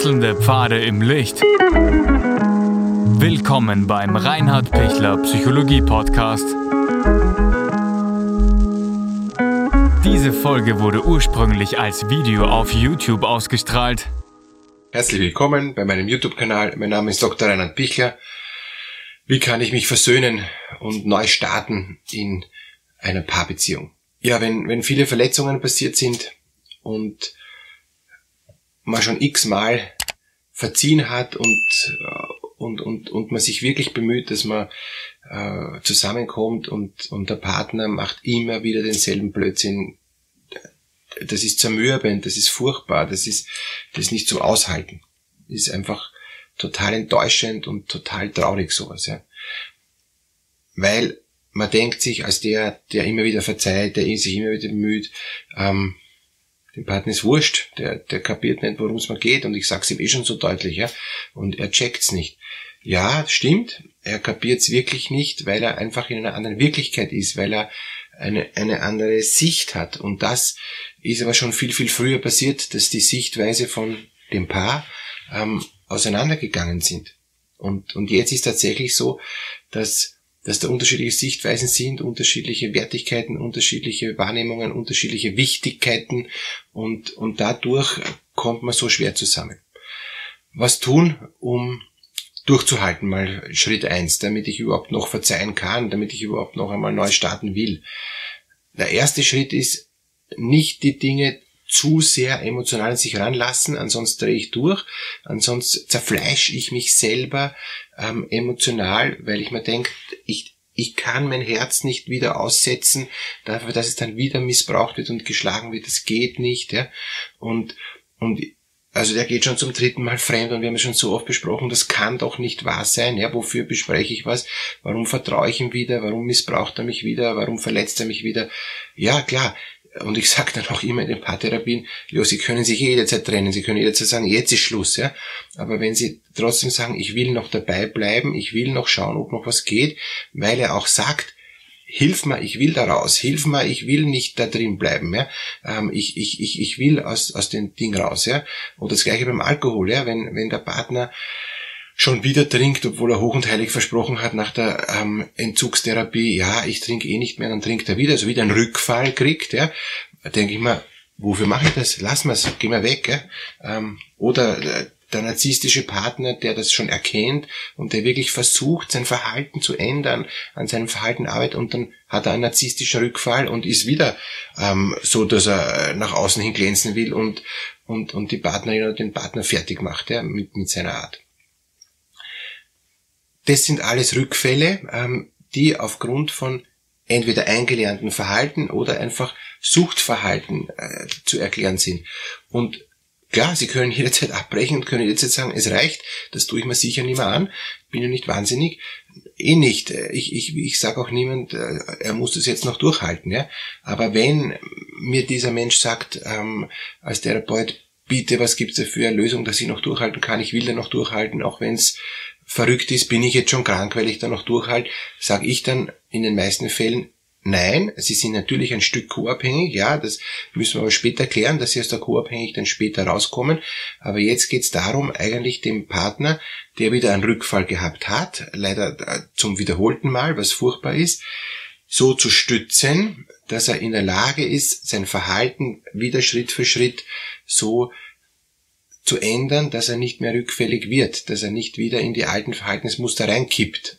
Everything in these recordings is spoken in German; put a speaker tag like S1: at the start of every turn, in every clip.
S1: Wechselnde Pfade im Licht. Willkommen beim Reinhard Pichler Psychologie Podcast. Diese Folge wurde ursprünglich als Video auf YouTube ausgestrahlt.
S2: Herzlich willkommen bei meinem YouTube-Kanal. Mein Name ist Dr. Reinhard Pichler. Wie kann ich mich versöhnen und neu starten in einer Paarbeziehung? Ja, wenn, wenn viele Verletzungen passiert sind und man schon x-mal verziehen hat und, äh, und, und, und man sich wirklich bemüht, dass man äh, zusammenkommt und, und der Partner macht immer wieder denselben Blödsinn. Das ist zermürbend, das ist furchtbar, das ist, das ist nicht zum Aushalten. Das ist einfach total enttäuschend und total traurig sowas, ja. Weil man denkt sich als der, der immer wieder verzeiht, der sich immer wieder bemüht, ähm, dem Partner ist wurscht, der, der kapiert nicht, worum es mal geht. Und ich sag's ihm eh schon so deutlich, ja, und er checkt's nicht. Ja, stimmt, er kapiert's wirklich nicht, weil er einfach in einer anderen Wirklichkeit ist, weil er eine, eine andere Sicht hat. Und das ist aber schon viel, viel früher passiert, dass die Sichtweise von dem Paar ähm, auseinandergegangen sind. Und, und jetzt ist tatsächlich so, dass dass da unterschiedliche Sichtweisen sind, unterschiedliche Wertigkeiten, unterschiedliche Wahrnehmungen, unterschiedliche Wichtigkeiten und, und dadurch kommt man so schwer zusammen. Was tun, um durchzuhalten, mal Schritt eins, damit ich überhaupt noch verzeihen kann, damit ich überhaupt noch einmal neu starten will. Der erste Schritt ist, nicht die Dinge zu sehr emotional an sich ranlassen, ansonsten drehe ich durch, ansonsten zerfleische ich mich selber ähm, emotional, weil ich mir denke, ich, ich kann mein Herz nicht wieder aussetzen, dafür, dass es dann wieder missbraucht wird und geschlagen wird, das geht nicht, ja, und, und also der geht schon zum dritten Mal fremd und wir haben es schon so oft besprochen, das kann doch nicht wahr sein. Ja, wofür bespreche ich was? Warum vertraue ich ihm wieder? Warum missbraucht er mich wieder? Warum verletzt er mich wieder? Ja, klar, und ich sage dann auch immer in den Paartherapien, ja, Sie können sich jederzeit trennen, Sie können jederzeit sagen, jetzt ist Schluss, ja. Aber wenn Sie trotzdem sagen, ich will noch dabei bleiben, ich will noch schauen, ob noch was geht, weil er auch sagt, hilf mir, ich will da raus, hilf mir, ich will nicht da drin bleiben, ja. Ähm, ich, ich, ich, ich will aus, aus dem Ding raus, ja. Und das gleiche beim Alkohol, ja. Wenn, wenn der Partner schon wieder trinkt, obwohl er hoch und heilig versprochen hat nach der ähm, Entzugstherapie, ja, ich trinke eh nicht mehr, dann trinkt er wieder, also wieder einen Rückfall kriegt, ja, denke ich mal, wofür mache ich das? Lass mal's, geh mal weg, ja? Ähm, oder äh, der narzisstische Partner, der das schon erkennt und der wirklich versucht, sein Verhalten zu ändern, an seinem Verhalten arbeitet und dann hat er einen narzisstischen Rückfall und ist wieder ähm, so, dass er nach außen hin glänzen will und, und, und die Partnerin oder den Partner fertig macht, ja, mit, mit seiner Art. Das sind alles Rückfälle, ähm, die aufgrund von entweder eingelernten Verhalten oder einfach Suchtverhalten äh, zu erklären sind. Und klar, Sie können jederzeit abbrechen und können jederzeit sagen, es reicht, das tue ich mir sicher nicht mehr an, bin ja nicht wahnsinnig. Eh nicht. Ich, ich, ich sage auch niemand, äh, er muss das jetzt noch durchhalten. Ja? Aber wenn mir dieser Mensch sagt, ähm, als Therapeut, bitte, was gibt's da für eine Lösung, dass ich noch durchhalten kann, ich will da noch durchhalten, auch wenn es verrückt ist, bin ich jetzt schon krank, weil ich da noch durchhalte, sage ich dann in den meisten Fällen, nein, sie sind natürlich ein Stück co-abhängig, ja, das müssen wir aber später klären, dass sie aus der co-abhängig dann später rauskommen, aber jetzt geht's darum, eigentlich dem Partner, der wieder einen Rückfall gehabt hat, leider äh, zum wiederholten Mal, was furchtbar ist, so zu stützen, dass er in der Lage ist, sein Verhalten wieder Schritt für Schritt so zu ändern, dass er nicht mehr rückfällig wird, dass er nicht wieder in die alten Verhaltensmuster reinkippt.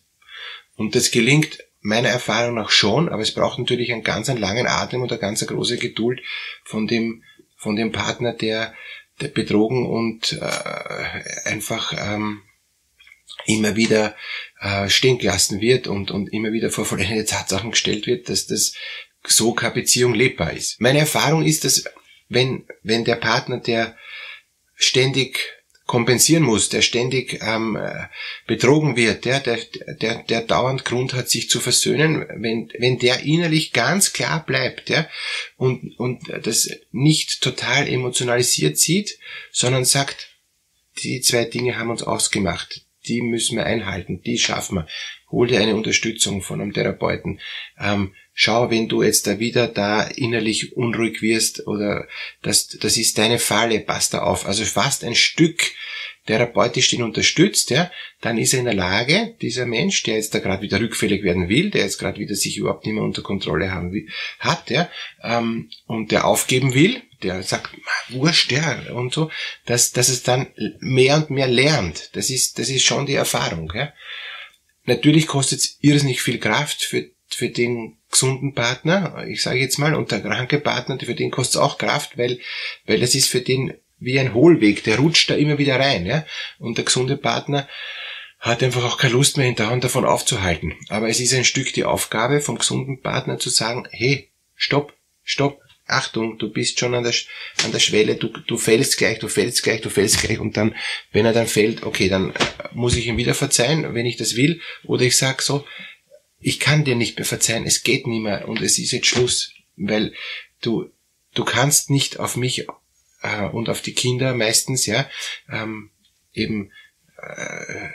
S2: Und das gelingt meiner Erfahrung nach schon, aber es braucht natürlich einen ganz langen Atem und eine ganz große Geduld von dem, von dem Partner, der, der betrogen und äh, einfach ähm, immer wieder äh, stehen gelassen wird und, und immer wieder vor vollendete Tatsachen gestellt wird, dass das so keine Beziehung lebbar ist. Meine Erfahrung ist, dass wenn, wenn der Partner, der ständig kompensieren muss, der ständig ähm, betrogen wird, der, der, der, der dauernd Grund hat, sich zu versöhnen, wenn, wenn der innerlich ganz klar bleibt ja, und, und das nicht total emotionalisiert sieht, sondern sagt, die zwei Dinge haben uns ausgemacht, die müssen wir einhalten, die schaffen wir. Hol dir eine Unterstützung von einem Therapeuten. Ähm, schau, wenn du jetzt da wieder da innerlich unruhig wirst oder das, das ist deine Falle, pass da auf. Also fast ein Stück therapeutisch den unterstützt, ja, dann ist er in der Lage, dieser Mensch, der jetzt da gerade wieder rückfällig werden will, der jetzt gerade wieder sich überhaupt nicht mehr unter Kontrolle haben will, hat, ja, ähm, und der aufgeben will, der sagt, wurscht, ja, und so, dass, dass es dann mehr und mehr lernt. Das ist, das ist schon die Erfahrung, ja. Natürlich kostet es irrsinnig viel Kraft für, für den gesunden Partner, ich sage jetzt mal, und der kranke Partner, für den kostet es auch Kraft, weil, weil es ist für den wie ein Hohlweg, der rutscht da immer wieder rein, ja. Und der gesunde Partner hat einfach auch keine Lust mehr, ihn dauernd davon aufzuhalten. Aber es ist ein Stück die Aufgabe vom gesunden Partner zu sagen, hey, stopp, stopp, Achtung, du bist schon an der, an der Schwelle, du, du fällst gleich, du fällst gleich, du fällst gleich und dann, wenn er dann fällt, okay, dann muss ich ihm wieder verzeihen, wenn ich das will, oder ich sag so, ich kann dir nicht mehr verzeihen, es geht nicht mehr und es ist jetzt Schluss, weil du, du kannst nicht auf mich äh, und auf die Kinder meistens, ja, ähm, eben äh,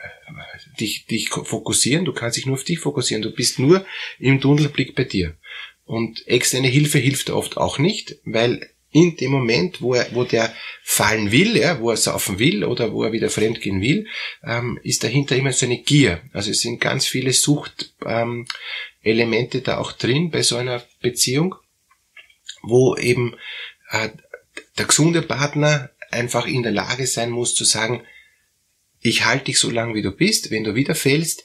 S2: dich, dich fokussieren, du kannst dich nur auf dich fokussieren, du bist nur im Tunnelblick bei dir. Und externe Hilfe hilft oft auch nicht, weil in dem Moment, wo er, wo der fallen will, ja, wo er saufen will oder wo er wieder fremdgehen will, ähm, ist dahinter immer so eine Gier. Also es sind ganz viele Suchtelemente ähm, da auch drin bei so einer Beziehung, wo eben äh, der gesunde Partner einfach in der Lage sein muss zu sagen, ich halte dich so lange, wie du bist, wenn du wieder fällst,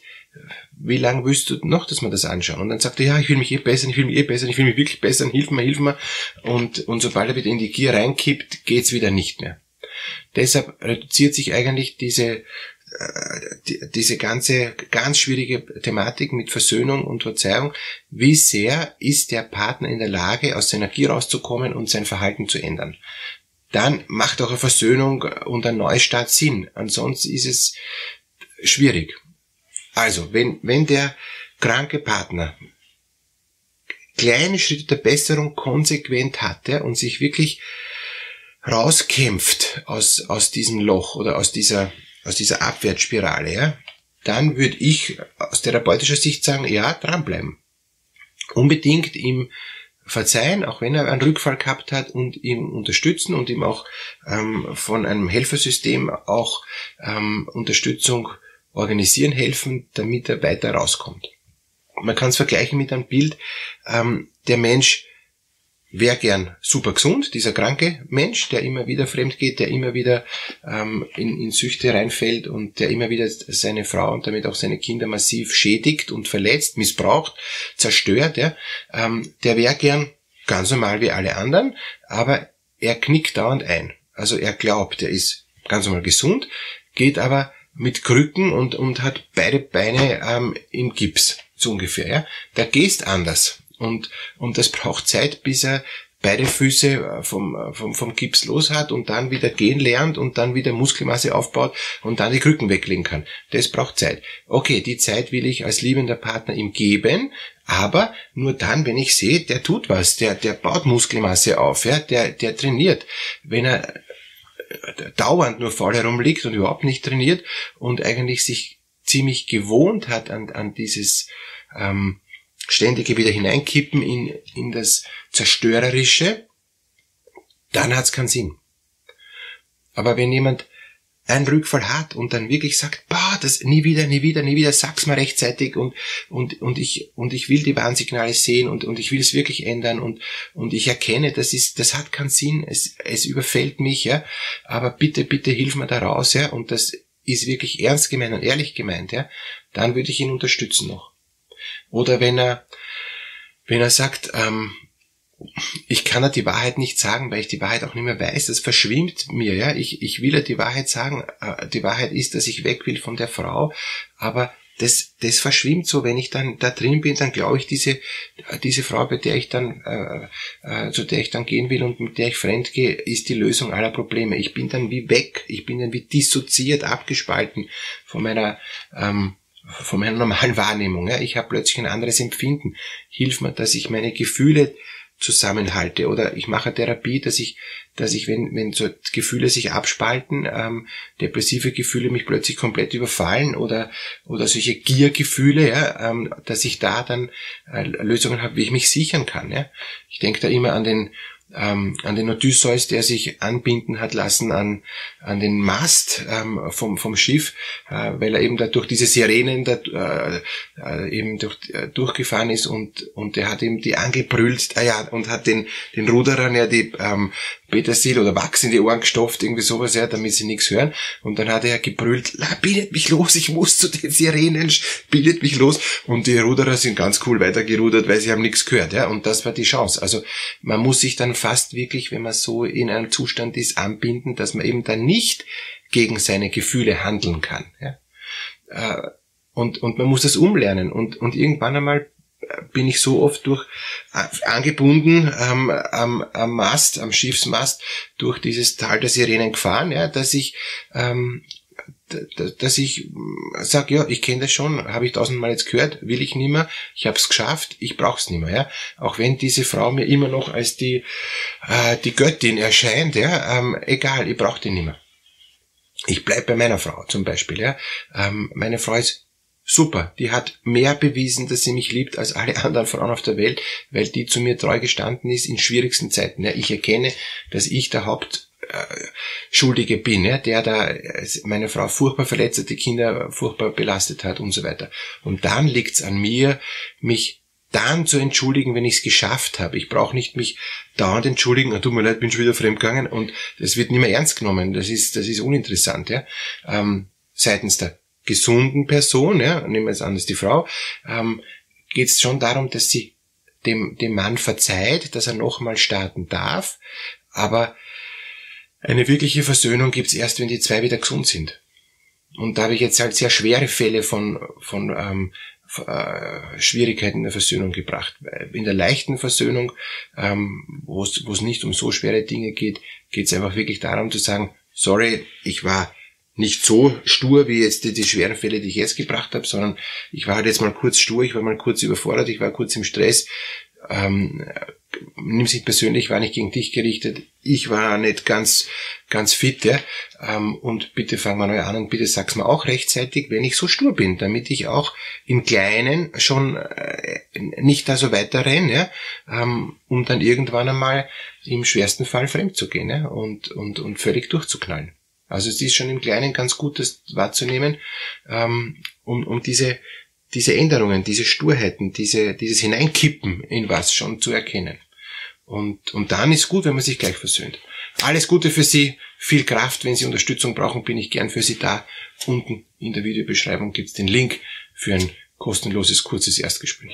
S2: wie lange willst du noch, dass wir das anschauen? Und dann sagt er, ja, ich will mich eh bessern, ich will mich eh bessern, ich will mich wirklich bessern, hilf mir, hilf mir. Und, und sobald er wieder in die Gier reinkippt, geht's wieder nicht mehr. Deshalb reduziert sich eigentlich diese, äh, diese ganze ganz schwierige Thematik mit Versöhnung und Verzeihung. Wie sehr ist der Partner in der Lage, aus seiner Gier rauszukommen und sein Verhalten zu ändern? Dann macht auch eine Versöhnung und ein Neustart Sinn. Ansonsten ist es schwierig. Also, wenn, wenn der kranke Partner kleine Schritte der Besserung konsequent hatte und sich wirklich rauskämpft aus, aus diesem Loch oder aus dieser, aus dieser Abwärtsspirale, ja, dann würde ich aus therapeutischer Sicht sagen, ja, dranbleiben. Unbedingt ihm verzeihen, auch wenn er einen Rückfall gehabt hat und ihm unterstützen und ihm auch ähm, von einem Helfersystem auch ähm, Unterstützung organisieren helfen, damit er weiter rauskommt. Man kann es vergleichen mit einem Bild, ähm, der Mensch wäre gern super gesund, dieser kranke Mensch, der immer wieder fremd geht, der immer wieder ähm, in, in Süchte reinfällt und der immer wieder seine Frau und damit auch seine Kinder massiv schädigt und verletzt, missbraucht, zerstört, ja, ähm, der wäre gern ganz normal wie alle anderen, aber er knickt dauernd ein. Also er glaubt, er ist ganz normal gesund, geht aber mit Krücken und, und hat beide Beine ähm, im Gips, so ungefähr. Ja? Der gehst anders. Und, und das braucht Zeit, bis er beide Füße äh, vom, äh, vom, vom Gips los hat und dann wieder gehen lernt und dann wieder Muskelmasse aufbaut und dann die Krücken weglegen kann. Das braucht Zeit. Okay, die Zeit will ich als liebender Partner ihm geben, aber nur dann, wenn ich sehe, der tut was, der, der baut Muskelmasse auf, ja, der, der trainiert. Wenn er dauernd nur faul herumliegt und überhaupt nicht trainiert und eigentlich sich ziemlich gewohnt hat an, an dieses ähm, ständige wieder hineinkippen in, in das Zerstörerische, dann hat's keinen Sinn. Aber wenn jemand einen Rückfall hat und dann wirklich sagt, bah, das nie wieder, nie wieder, nie wieder, sag's mal rechtzeitig und, und, und ich, und ich will die Warnsignale sehen und, und ich will es wirklich ändern und, und ich erkenne, das ist, das hat keinen Sinn, es, es überfällt mich, ja, aber bitte, bitte hilf mir da raus, ja, und das ist wirklich ernst gemeint und ehrlich gemeint, ja, dann würde ich ihn unterstützen noch. Oder wenn er, wenn er sagt, ähm, ich kann ja die Wahrheit nicht sagen, weil ich die Wahrheit auch nicht mehr weiß. Das verschwimmt mir, ja. Ich, ich will ja die Wahrheit sagen. Äh, die Wahrheit ist, dass ich weg will von der Frau. Aber das, das verschwimmt so, wenn ich dann da drin bin, dann glaube ich, diese, diese Frau, bei der ich dann, äh, äh, zu der ich dann gehen will und mit der ich fremd gehe, ist die Lösung aller Probleme. Ich bin dann wie weg, ich bin dann wie dissoziiert, abgespalten von meiner, ähm, von meiner normalen Wahrnehmung. Ja. Ich habe plötzlich ein anderes Empfinden. Hilf mir, dass ich meine Gefühle zusammenhalte oder ich mache Therapie, dass ich, dass ich, wenn, wenn so Gefühle sich abspalten, ähm, depressive Gefühle mich plötzlich komplett überfallen oder, oder solche Giergefühle, ja, ähm, dass ich da dann äh, Lösungen habe, wie ich mich sichern kann. Ja. Ich denke da immer an den, ähm, an den Odysseus, der sich anbinden hat lassen an, an den Mast ähm, vom, vom Schiff, äh, weil er eben da durch diese Sirenen da, äh, äh, eben durch, äh, durchgefahren ist und, und der hat ihm die angebrüllt, ah ja, und hat den, den Ruderern ja die ähm, Petersil oder Wachs in die Ohren gestopft, irgendwie sowas, ja, damit sie nichts hören. Und dann hat er gebrüllt, bildet mich los, ich muss zu den Sirenen, bildet mich los. Und die Ruderer sind ganz cool weitergerudert, weil sie haben nichts gehört, ja. Und das war die Chance. Also man muss sich dann fast wirklich, wenn man so in einem Zustand ist, anbinden, dass man eben dann nicht gegen seine Gefühle handeln kann, ja. Äh, und, und man muss das umlernen. Und, und irgendwann einmal bin ich so oft durch äh, angebunden ähm, am, am Mast, am Schiffsmast durch dieses Tal der Sirenen gefahren, ja, dass ich ähm, dass ich mm, sage, ja, ich kenne das schon, habe ich tausendmal jetzt gehört, will ich nimmer, ich habe es geschafft, ich brauch's nimmer, ja. Auch wenn diese Frau mir immer noch als die äh, die Göttin erscheint, ja, ähm, egal, ich brauche die nimmer. Ich bleib bei meiner Frau zum Beispiel, ja. Ähm, meine Frau ist super. Die hat mehr bewiesen, dass sie mich liebt als alle anderen Frauen auf der Welt, weil die zu mir treu gestanden ist in schwierigsten Zeiten. Ja, ich erkenne, dass ich der Hauptschuldige bin, ja, der da äh, meine Frau furchtbar verletzt hat, die Kinder furchtbar belastet hat und so weiter. Und dann liegt's an mir, mich dann zu entschuldigen, wenn ich es geschafft habe. Ich brauche nicht mich dauernd entschuldigen, oh, tut mir leid, bin schon wieder fremdgegangen und das wird nicht mehr ernst genommen. Das ist, das ist uninteressant, ja. Ähm, seitens der gesunden Person, ja, nehmen wir jetzt an, ist die Frau, ähm, geht es schon darum, dass sie dem, dem Mann verzeiht, dass er nochmal starten darf, aber eine wirkliche Versöhnung gibt's erst, wenn die zwei wieder gesund sind. Und da habe ich jetzt halt sehr schwere Fälle von, von ähm, äh, Schwierigkeiten in der Versöhnung gebracht. In der leichten Versöhnung, ähm, wo es nicht um so schwere Dinge geht, geht es einfach wirklich darum zu sagen, sorry, ich war nicht so stur wie jetzt die, die, schweren Fälle, die ich jetzt gebracht habe, sondern ich war halt jetzt mal kurz stur, ich war mal kurz überfordert, ich war kurz im Stress. Ähm, nimm sich persönlich, war nicht gegen dich gerichtet. Ich war nicht ganz, ganz fit, ja. Ähm, und bitte fang mal neu an und bitte sag's mir auch rechtzeitig, wenn ich so stur bin, damit ich auch im Kleinen schon äh, nicht da so weiter renne, ja, ähm, um dann irgendwann einmal im schwersten Fall fremd zu gehen, ja, und, und, und völlig durchzuknallen. Also es ist schon im Kleinen ganz gut, das wahrzunehmen, ähm, um, um diese, diese Änderungen, diese Sturheiten, diese, dieses Hineinkippen in was schon zu erkennen. Und, und dann ist gut, wenn man sich gleich versöhnt. Alles Gute für Sie, viel Kraft. Wenn Sie Unterstützung brauchen, bin ich gern für Sie da. Unten in der Videobeschreibung gibt's den Link für ein kostenloses, kurzes Erstgespräch.